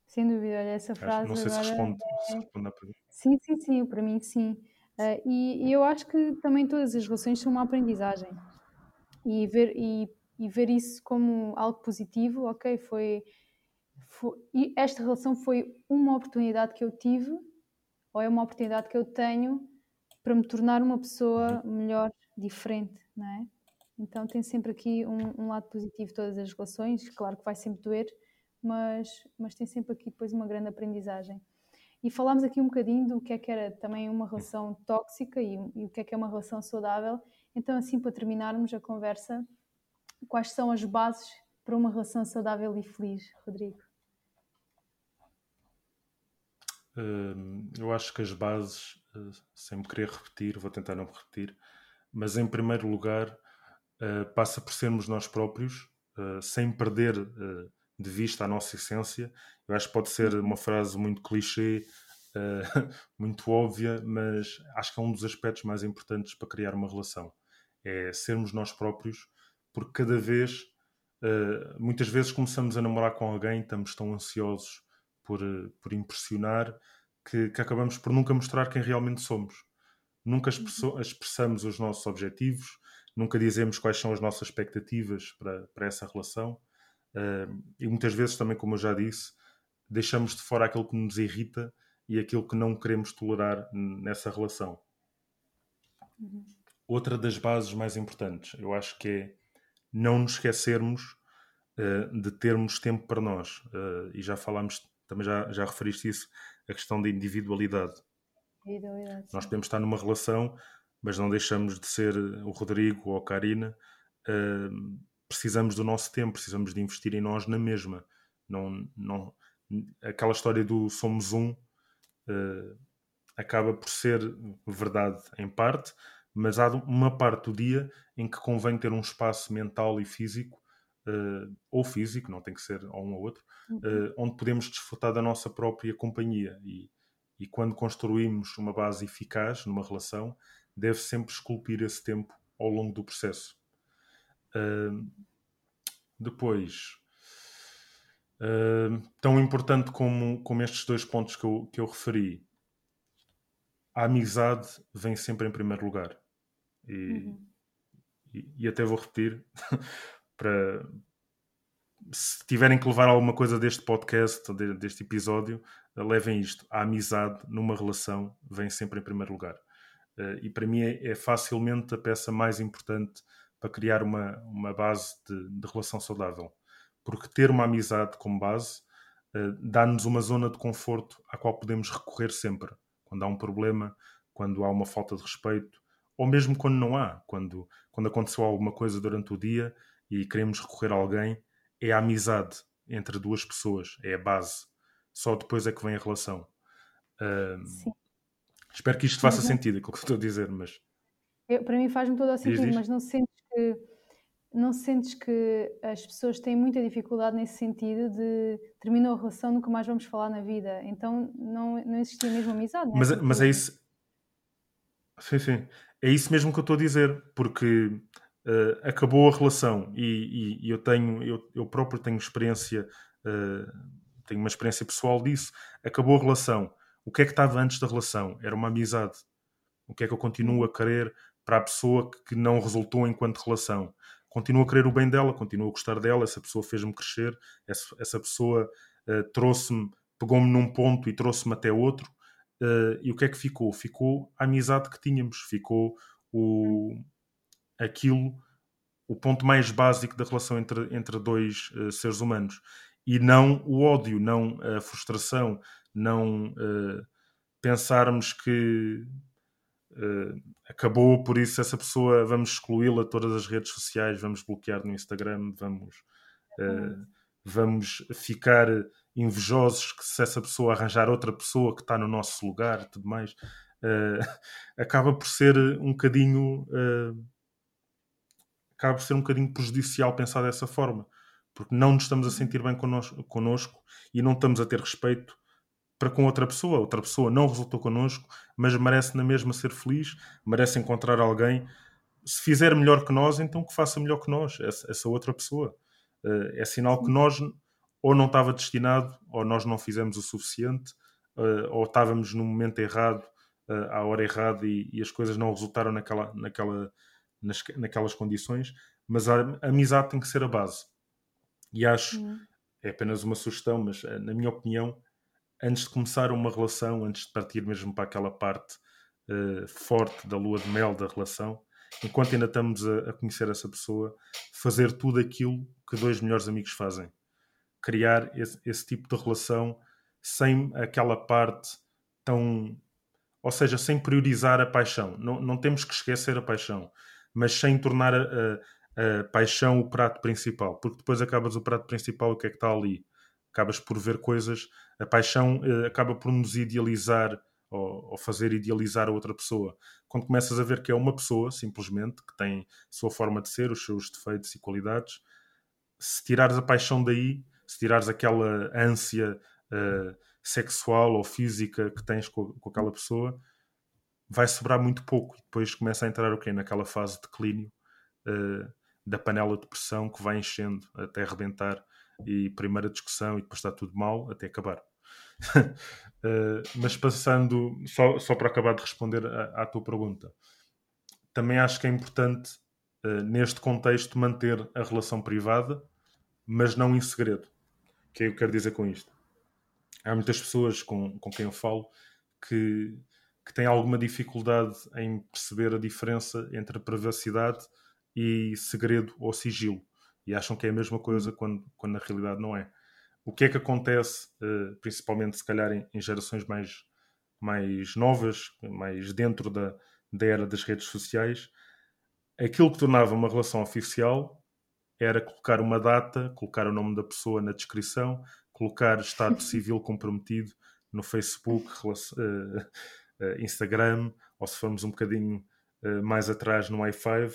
Sem dúvida, olha, essa frase. Não sei se responde, é... se responde à pergunta. Sim, sim, sim, para mim sim. Uh, e, e, eu acho que também todas as relações são uma aprendizagem. E ver, e, e ver isso como algo positivo, ok, foi. foi, e esta relação foi uma oportunidade que eu tive, ou é uma oportunidade que eu tenho para me tornar uma pessoa melhor, diferente, não é? Então tem sempre aqui um, um lado positivo todas as relações, claro que vai sempre doer, mas, mas tem sempre aqui depois uma grande aprendizagem. E falámos aqui um bocadinho do que é que era também uma relação tóxica e, e o que é que é uma relação saudável. Então, assim, para terminarmos a conversa, quais são as bases para uma relação saudável e feliz, Rodrigo? Hum, eu acho que as bases, eh, sem me querer repetir, vou tentar não me repetir, mas em primeiro lugar eh, passa por sermos nós próprios, uh, sem perder de vista a nossa essência. Eu acho que pode ser uma frase muito clichê, muito óbvia, mas acho que é um dos aspectos mais importantes para criar uma relação. É sermos nós próprios, porque cada vez, muitas vezes começamos a namorar com alguém, estamos tão ansiosos por, por impressionar que, que acabamos por nunca mostrar quem realmente somos. Nunca uhum. expressamos os nossos objetivos, nunca dizemos quais são as nossas expectativas para, para essa relação. Uh, e muitas vezes, também, como eu já disse, deixamos de fora aquilo que nos irrita e aquilo que não queremos tolerar nessa relação. Uhum. Outra das bases mais importantes, eu acho que é não nos esquecermos uh, de termos tempo para nós. Uh, e já falámos, também já, já referiste isso, a questão da individualidade. individualidade nós podemos estar numa relação mas não deixamos de ser o Rodrigo ou a Karina. Uh, precisamos do nosso tempo, precisamos de investir em nós na mesma. Não, não, aquela história do somos um uh, acaba por ser verdade em parte, mas há uma parte do dia em que convém ter um espaço mental e físico, uh, ou físico, não tem que ser ou um ou outro, uh, onde podemos desfrutar da nossa própria companhia. E, e quando construímos uma base eficaz numa relação, deve sempre esculpir esse tempo ao longo do processo. Uh, depois, tão importante como, como estes dois pontos que eu, que eu referi, a amizade vem sempre em primeiro lugar. E, uhum. e, e até vou repetir para se tiverem que levar alguma coisa deste podcast, deste episódio, levem isto. A amizade numa relação vem sempre em primeiro lugar. Uh, e para mim é, é, facilmente a peça mais importante para criar uma, uma base de, de relação saudável. Porque ter uma amizade como base uh, dá-nos uma zona de conforto à qual podemos recorrer sempre. Quando há um problema, quando há uma falta de respeito, ou mesmo quando não há, quando, quando aconteceu alguma coisa durante o dia e queremos recorrer a alguém, é a amizade entre duas pessoas, é a base. Só depois é que vem a relação. Uh, Sim. Espero que isto faça mas, sentido, aquilo que estou a dizer, mas. Eu, para mim faz-me todo o sentido, diz, mas não sentes que não sentes que as pessoas têm muita dificuldade nesse sentido de terminou a relação, nunca mais vamos falar na vida. Então não, não existia mesmo amizade. Mas, é? mas é isso. Sim, sim. É isso mesmo que eu estou a dizer, porque uh, acabou a relação e, e, e, eu tenho, eu, eu próprio tenho experiência, uh, tenho uma experiência pessoal disso. Acabou a relação o que é que estava antes da relação? Era uma amizade. O que é que eu continuo a querer para a pessoa que não resultou enquanto relação? Continuo a querer o bem dela, continuo a gostar dela, essa pessoa fez-me crescer, essa, essa pessoa uh, trouxe-me, pegou-me num ponto e trouxe-me até outro. E o que é que ficou? Ficou a amizade que tínhamos, ficou o, aquilo, o ponto mais básico da relação entre, entre dois uh, seres humanos. E não o ódio, não a frustração, não uh, pensarmos que uh, acabou, por isso essa pessoa vamos excluí-la de todas as redes sociais, vamos bloquear no Instagram, vamos, uh, vamos ficar invejosos que se essa pessoa arranjar outra pessoa que está no nosso lugar e tudo mais. acaba por ser um bocadinho acaba por ser um bocadinho prejudicial pensar dessa forma porque não nos estamos a sentir bem connosco, connosco e não estamos a ter respeito para com outra pessoa. Outra pessoa não resultou connosco, mas merece na mesma ser feliz, merece encontrar alguém. Se fizer melhor que nós, então que faça melhor que nós, essa, essa outra pessoa. Uh, é sinal que nós ou não estava destinado, ou nós não fizemos o suficiente, uh, ou estávamos no momento errado, uh, à hora errada e, e, as coisas não resultaram naquela, naquela, nas, naquelas condições. Mas a, a amizade tem que ser a base. E acho, é apenas uma sugestão, mas uh, na minha opinião, antes de começar uma relação, antes de partir mesmo para aquela parte uh, forte da lua de mel da relação, enquanto ainda estamos a, a, conhecer essa pessoa, fazer tudo aquilo que dois melhores amigos fazem. Criar esse, esse tipo de relação sem aquela parte tão. Ou seja, sem priorizar a paixão. Não, não temos que esquecer a paixão, mas sem tornar a, a, a paixão o prato principal, porque depois acabas o prato principal, o que é que está ali? Acabas por ver coisas. A paixão uh, acaba por nos idealizar ou, ou, fazer idealizar a outra pessoa. Quando começas a ver que é uma pessoa, simplesmente, que tem a sua forma de ser, os seus defeitos e qualidades, se tirares a paixão daí, se tirares aquela ânsia uh, sexual ou física que tens com, com, aquela pessoa, vai sobrar muito pouco. E depois começa a entrar o quê? Naquela fase de declínio uh, da panela de pressão que vai enchendo até arrebentar e primeira discussão e depois está tudo mal até acabar. uh, mas passando, só, só para acabar de responder à, à tua pergunta, também acho que é importante, uh, neste contexto, manter a relação privada, mas não em segredo. O que é que eu quero dizer com isto? Há muitas pessoas com, com quem eu falo que, que têm alguma dificuldade em perceber a diferença entre privacidade e segredo ou sigilo. E acham que é a mesma coisa quando, quando na realidade não é. O que é que acontece, uh, principalmente se calhar em, em, gerações mais, mais novas, mais dentro da, da era das redes sociais, aquilo que tornava uma relação oficial era colocar uma data, colocar o nome da pessoa na descrição, colocar estado civil comprometido no Facebook, uh, Instagram, ou se formos um bocadinho mais atrás no i5,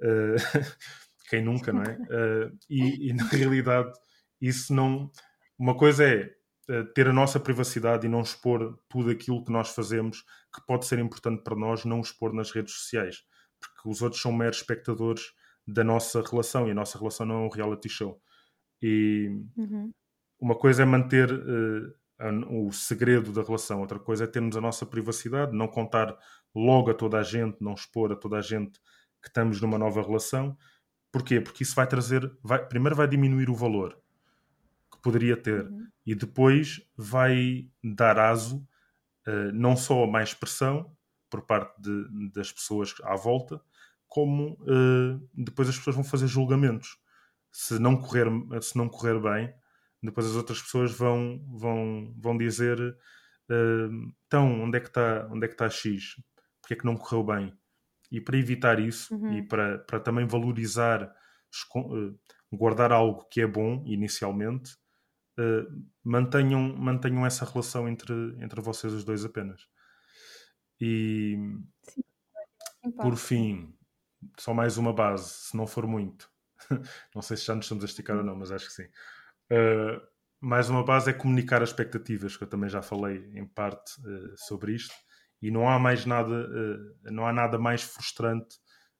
quem nunca, não é? E, e, na realidade isso não uma coisa é ter a nossa privacidade e não expor tudo aquilo que nós fazemos que pode ser importante para nós, não expor nas redes sociais, porque os outros são meros espectadores da nossa relação e a nossa relação não é um reality show. E uhum. uma coisa é manter uh, o segredo da relação, outra coisa é termos a nossa privacidade, não contar logo a toda a gente, não expor a toda a gente que estamos numa nova relação. Porquê? Porque isso vai trazer, vai, primeiro vai diminuir o valor que poderia ter. Uhum. E depois vai dar aso uh, não só a mais pressão por parte de, das pessoas à volta, como uh, depois as pessoas vão fazer julgamentos. Se não correr, se não correr bem, depois as outras pessoas vão, vão, vão dizer uh, então, onde é que está onde é que está X? Porque é que não correu bem? E para evitar isso uhum. e para, para também valorizar, guardar algo que é bom inicialmente, uh, mantenham, mantenham essa relação entre, entre vocês os dois apenas. E Sim. por fim, só mais uma base, se não for muito. não sei se já nos estamos a esticar ou não, mas acho que sim. Uh, mais uma base é comunicar as expectativas, que eu também já falei em parte uh, sobre isto, e não há mais nada, uh, não há nada mais frustrante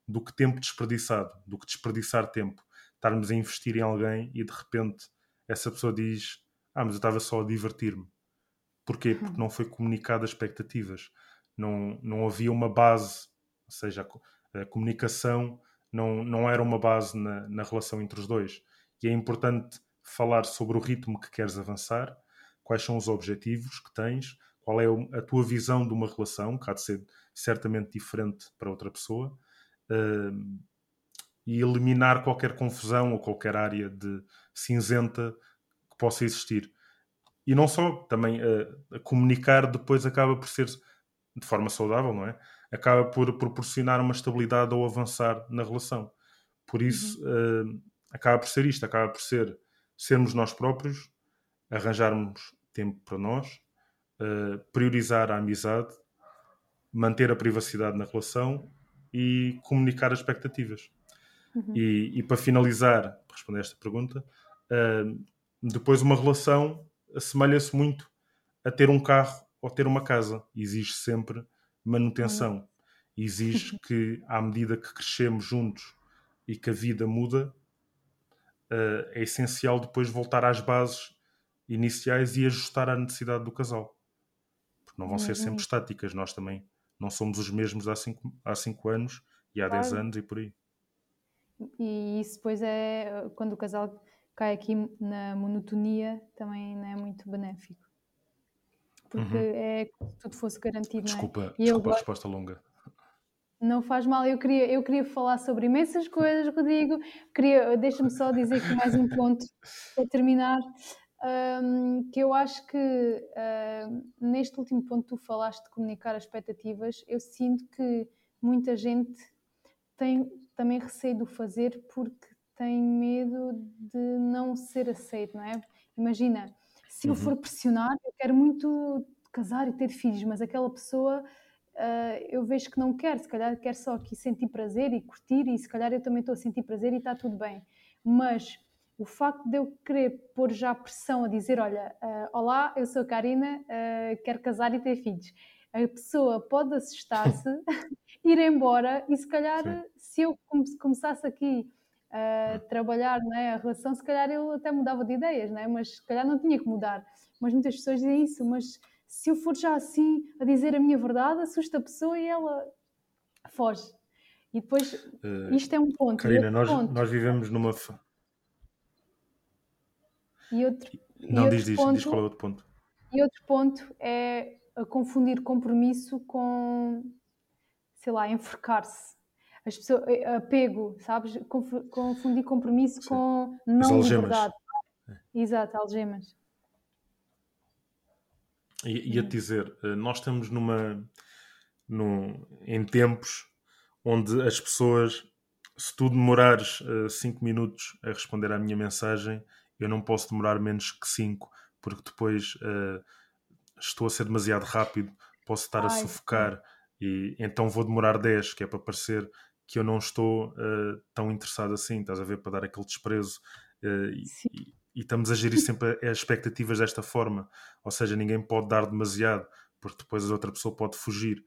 do que tempo desperdiçado, do que desperdiçar tempo, estarmos a investir em alguém e de repente essa pessoa diz: Ah, mas eu estava só a divertir-me. Porquê? Porque uhum. não foi comunicado as expectativas. Não, não havia uma base, ou seja, a, a comunicação não, não era uma base na, na relação entre os dois. E é importante falar sobre o ritmo que queres avançar, quais são os objetivos que tens, qual é a tua visão de uma relação, que há de ser certamente diferente para outra pessoa, uh, e eliminar qualquer confusão ou qualquer área de cinzenta que possa existir. E não só, também uh, comunicar depois acaba por ser de forma saudável, não é? Acaba por proporcionar uma estabilidade ou avançar na relação. Por isso, uhum. uh, acaba por ser isto, acaba por ser sermos nós próprios, arranjarmos tempo para nós, uh, priorizar a amizade, manter a privacidade na relação e comunicar as expectativas. Uhum. E, e, para finalizar, para responder esta pergunta, uh, depois uma relação assemelha-se muito a ter um carro ou ter uma casa. Exige sempre manutenção. Uhum. Exige que, à medida que crescemos juntos e que a vida muda, uh, é essencial depois voltar às bases iniciais e ajustar à necessidade do casal. Porque não vão ser sempre uhum. estáticas. Nós também não somos os mesmos há 5 há cinco anos e há 10 anos e por aí. E isso depois é quando o casal cai aqui na monotonia, também não é muito benéfico. Porque uhum. é como se tudo fosse garantido, desculpa, é? Desculpa a resposta longa. Não faz mal, eu queria, eu queria falar sobre imensas coisas, Rodrigo. Queria, deixa-me só dizer aqui mais um ponto para terminar, um, que eu acho que uh, neste último ponto tu falaste de comunicar as expectativas, eu sinto que muita gente tem também receio de o fazer porque tem medo de não ser aceito, não é? Imagina, se eu for uhum. pressionar, eu quero muito casar e ter filhos, mas aquela pessoa uh, eu vejo que não quer, se calhar quer só aqui sentir prazer e curtir, e se calhar eu também estou a sentir prazer e está tudo bem. Mas o facto de eu querer pôr já pressão a dizer: Olha, uh, olá, eu sou a Karina, uh, quero casar e ter filhos. A pessoa pode assustar-se, ir embora e se calhar, Sim. se eu começasse aqui a trabalhar né, a relação, se calhar eu até mudava de ideias, né? mas se calhar não tinha que mudar. Mas muitas pessoas dizem isso, mas se eu for já assim a dizer a minha verdade, assusta a pessoa e ela foge. E depois, uh, isto é um ponto. Karina, nós, ponto, nós vivemos numa. E outro, Não, e diz, diz, ponto, diz qual é o outro ponto. E outro ponto é confundir compromisso com, sei lá, enforcar-se. As pessoas, eh, apego, sabes? Confundir compromisso Sim. com não liberdade. Exato, algemas. Ia-te uhum. dizer, eh, nós estamos numa, num, em tempos onde as pessoas, se tu demorares 5 uh, minutos a responder à minha mensagem, eu não posso demorar menos que 5, porque depois uh, estou a ser demasiado rápido, posso estar Ai, a sufocar, sim. e então vou demorar 10, que é para parecer que eu não estou uh, tão interessado assim, estás a ver, para dar aquele desprezo. E, e estamos a gerir sempre as expectativas desta forma. Ou seja, ninguém pode dar demasiado, porque depois a outra pessoa pode fugir.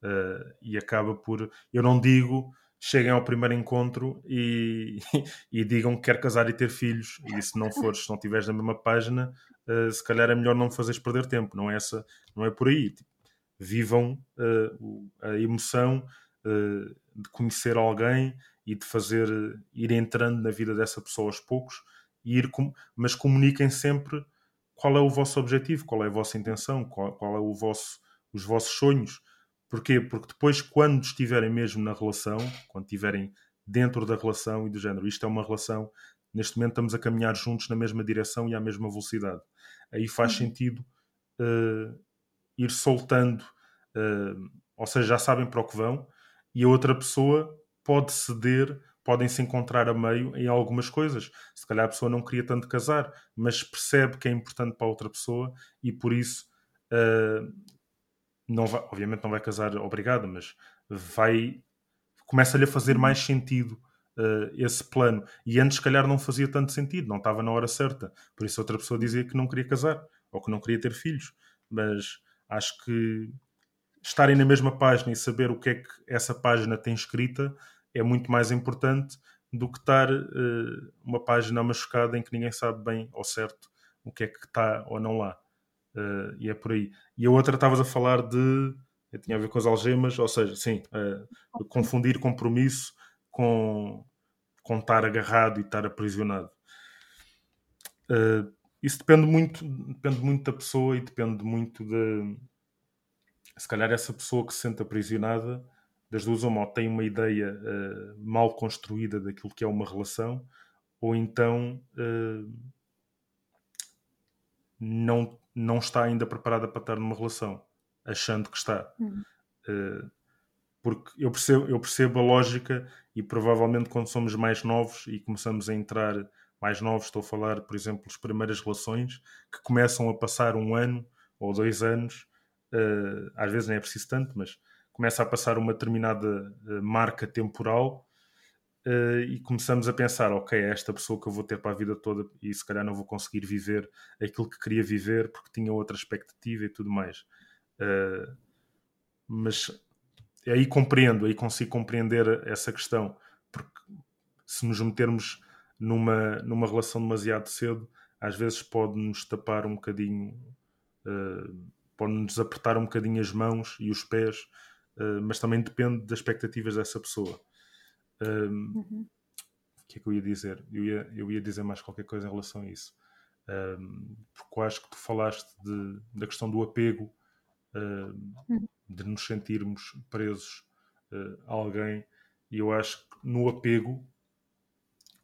Uh, e acaba por. Eu não digo cheguem ao primeiro encontro e, e digam que quer casar e ter filhos. E se não fores, se não estiveres na mesma página, uh, se calhar é melhor não fazeres perder tempo. Não é, essa, não é por aí. Tipo, vivam uh, a emoção de conhecer alguém e de fazer ir entrando na vida dessa pessoa aos poucos ir com, mas comuniquem sempre qual é o vosso objetivo, qual é a vossa intenção, qual, qual é o vosso, os vossos sonhos. Porquê? Porque depois, quando estiverem mesmo na relação, quando estiverem dentro da relação e do género, isto é uma relação, neste momento estamos a caminhar juntos na mesma direção e à mesma velocidade. Aí faz uhum. sentido uh, ir soltando, uh, ou seja, já sabem para o que vão, e a outra pessoa pode ceder podem se encontrar a meio em algumas coisas. Se calhar a pessoa não queria tanto casar, mas percebe que é importante para a outra pessoa e por isso uh, não vai, obviamente não vai casar obrigada, mas vai começa-lhe a fazer mais sentido uh, esse plano. E antes, se calhar, não fazia tanto sentido, não estava na hora certa. Por isso, outra pessoa dizia que não queria casar ou que não queria ter filhos. Mas acho que estarem na mesma página e saber o que é que essa página tem escrita é muito mais importante do que estar uh, uma página machucada em que ninguém sabe bem ao certo o que é que está ou não lá. Uh, e é por aí. E a outra estavas a falar de. Tinha a ver com as algemas, ou seja, sim, uh, confundir compromisso com, com estar agarrado e estar aprisionado. Isso depende muito, depende muito da pessoa e depende muito de. Se calhar essa pessoa que se sente aprisionada das duas uma, ou tem uma ideia uh, mal construída daquilo que é uma relação, ou então uh, não, não está ainda preparada para estar numa relação, achando que está. Uhum. Uh, porque eu percebo, eu percebo a lógica e provavelmente quando somos mais novos e começamos a entrar mais novos, estou a falar, por exemplo, as primeiras relações que começam a passar um ano ou dois anos, às vezes nem é preciso tanto, mas começa a passar uma determinada uh, marca temporal uh, e começamos a pensar, ok, é esta pessoa que eu vou ter para a vida toda e se calhar não vou conseguir viver aquilo que queria viver porque tinha outra expectativa e tudo mais. Uh, mas aí compreendo, aí consigo compreender essa questão, porque se nos metermos numa, numa relação demasiado cedo, às vezes pode-nos tapar um bocadinho, uh, pode-nos apertar um bocadinho as mãos e os pés eh, mas também depende das expectativas dessa pessoa. Uh, uhum. que é que eu ia dizer? Eu ia, eu ia dizer mais qualquer coisa em relação a isso. Um, porque eu acho que tu falaste de, da questão do apego, uh, de nos sentirmos presos uh, a alguém, e eu acho que no apego,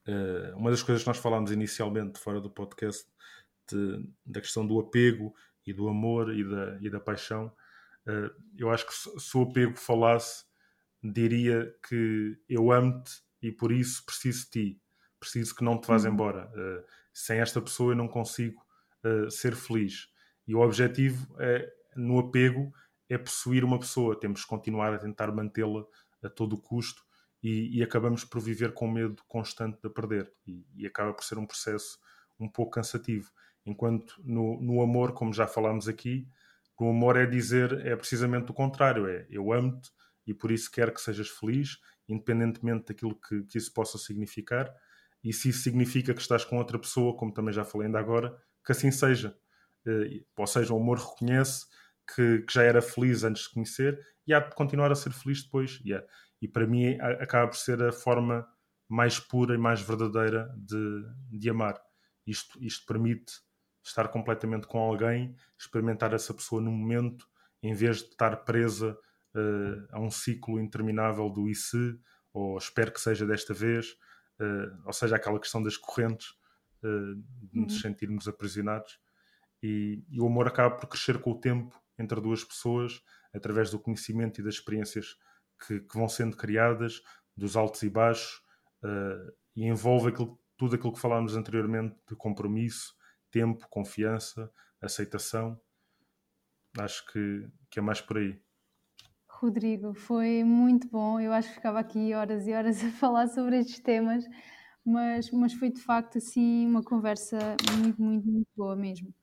uh, uma das coisas que nós falámos inicialmente fora do podcast, de, da questão do apego e do amor e da, e da paixão, eu acho que se, o apego falasse, diria que eu amo-te e por isso preciso de ti, preciso que não te vás uhum. embora. Uh, sem esta pessoa eu não consigo uh, ser feliz. E o objetivo é, no apego é possuir uma pessoa, temos que continuar a tentar mantê-la a todo o custo e, e, acabamos por viver com medo constante de perder e, e, acaba por ser um processo um pouco cansativo. Enquanto no, no amor, como já falámos aqui, no amor é dizer, é precisamente o contrário, é eu amo-te e por isso quero que sejas feliz independentemente daquilo que, que isso possa significar. E se isso significa que estás com outra pessoa, como também já falei ainda agora, que assim seja. Uh, ou seja, o amor reconhece que, que, já era feliz antes de conhecer e há de continuar a ser feliz depois. Yeah. E para mim acaba por ser a forma mais pura e mais verdadeira de, de amar. Isto, isto permite estar completamente com alguém, experimentar essa pessoa no momento, em vez de estar presa uh, a um ciclo interminável do IC, ou espero que seja desta vez, uh, ou seja, aquela questão das correntes, uh, de nos uhum. sentirmos aprisionados. E, e, o amor acaba por crescer com o tempo entre duas pessoas, através do conhecimento e das experiências que, que vão sendo criadas, dos altos e baixos, e envolve aquilo, tudo aquilo que falámos anteriormente de compromisso, tempo, confiança, aceitação. Acho que, que é mais por aí. Rodrigo, foi muito bom. Eu acho que ficava aqui horas e horas a falar sobre estes temas, mas, mas foi de facto assim uma conversa muito, muito, muito boa mesmo.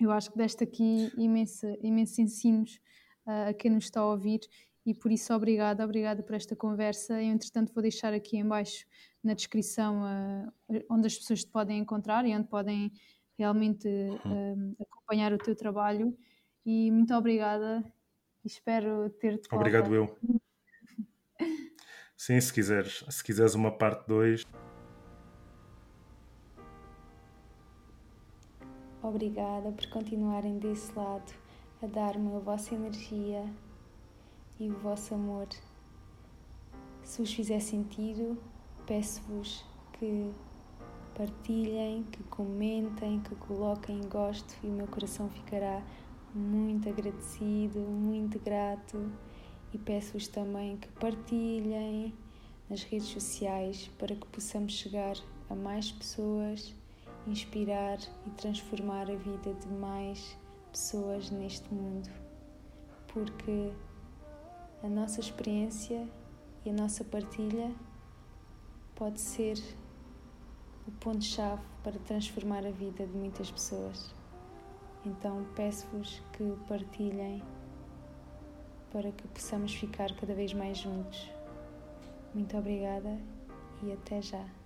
Eu acho que deste aqui imensa, imensos ensinos uh, a quem nos está a ouvir e por isso obrigada, obrigada por esta conversa. Eu, entretanto, vou deixar aqui embaixo na descrição uh, onde as pessoas te podem encontrar e onde podem realmente uh, acompanhar o teu trabalho. E muito obrigada espero ter-te Obrigado eu. Sim, se quiseres, se quiseres uma parte 2. Obrigada por continuarem desse lado a dar-me a vossa energia e o vosso amor. Se vos fizer sentido, peço-vos que partilhem, que comentem, que coloquem gosto e o meu coração ficará muito agradecido, muito grato e peço-vos também que partilhem nas redes sociais para que possamos chegar a mais pessoas, inspirar e transformar a vida de mais pessoas neste mundo. Porque a nossa experiência e a nossa partilha pode ser o ponto-chave para transformar a vida de muitas pessoas. Então peço-vos que partilhem para que possamos ficar cada vez mais juntos. Muito obrigada e até já.